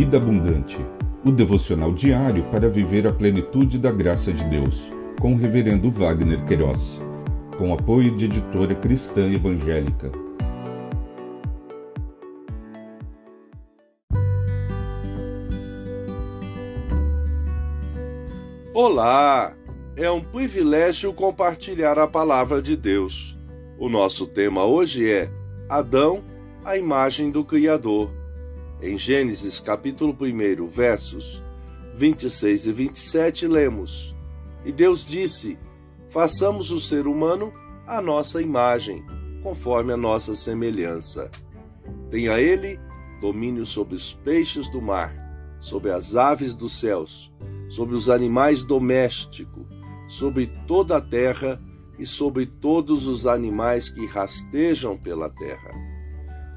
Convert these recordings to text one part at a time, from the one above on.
Vida Abundante, o devocional diário para viver a plenitude da graça de Deus, com o Reverendo Wagner Queiroz, com apoio de editora cristã evangélica. Olá! É um privilégio compartilhar a palavra de Deus. O nosso tema hoje é Adão, a imagem do Criador. Em Gênesis capítulo 1, versos 26 e 27, lemos: E Deus disse: Façamos o ser humano à nossa imagem, conforme a nossa semelhança. Tenha ele domínio sobre os peixes do mar, sobre as aves dos céus, sobre os animais domésticos, sobre toda a terra e sobre todos os animais que rastejam pela terra.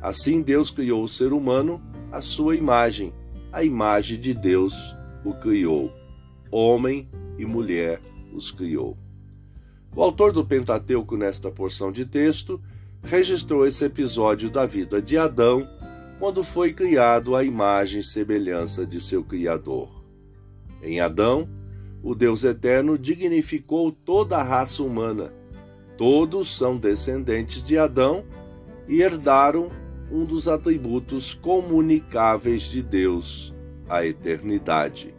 Assim Deus criou o ser humano a sua imagem, a imagem de Deus o criou. Homem e mulher os criou. O autor do Pentateuco, nesta porção de texto, registrou esse episódio da vida de Adão, quando foi criado à imagem e semelhança de seu Criador. Em Adão, o Deus Eterno dignificou toda a raça humana. Todos são descendentes de Adão e herdaram um dos atributos comunicáveis de Deus, a eternidade.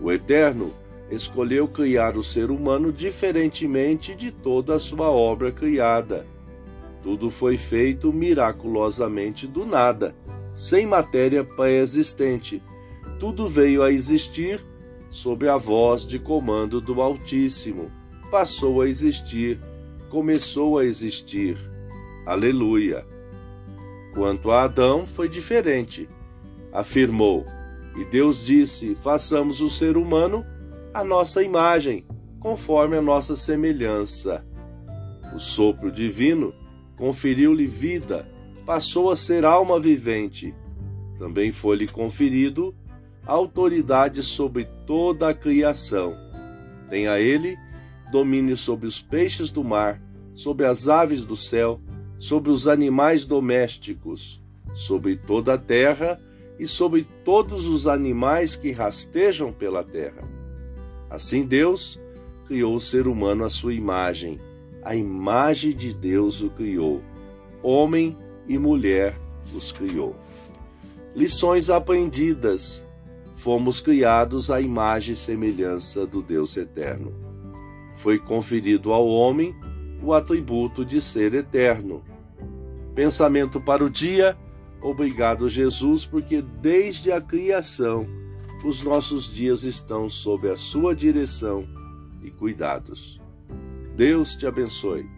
O Eterno escolheu criar o ser humano diferentemente de toda a sua obra criada. Tudo foi feito miraculosamente do nada, sem matéria pré-existente. Tudo veio a existir sob a voz de comando do Altíssimo. Passou a existir, começou a existir. Aleluia! Quanto a Adão, foi diferente. Afirmou: E Deus disse: Façamos o ser humano a nossa imagem, conforme a nossa semelhança. O sopro divino conferiu-lhe vida, passou a ser alma vivente. Também foi-lhe conferido autoridade sobre toda a criação. Tem a ele domínio sobre os peixes do mar, sobre as aves do céu, sobre os animais domésticos, sobre toda a terra e sobre todos os animais que rastejam pela terra. Assim Deus criou o ser humano à sua imagem, a imagem de Deus o criou, homem e mulher os criou. Lições aprendidas. Fomos criados à imagem e semelhança do Deus eterno. Foi conferido ao homem o atributo de ser eterno. Pensamento para o dia. Obrigado, Jesus, porque desde a criação os nossos dias estão sob a sua direção e cuidados. Deus te abençoe.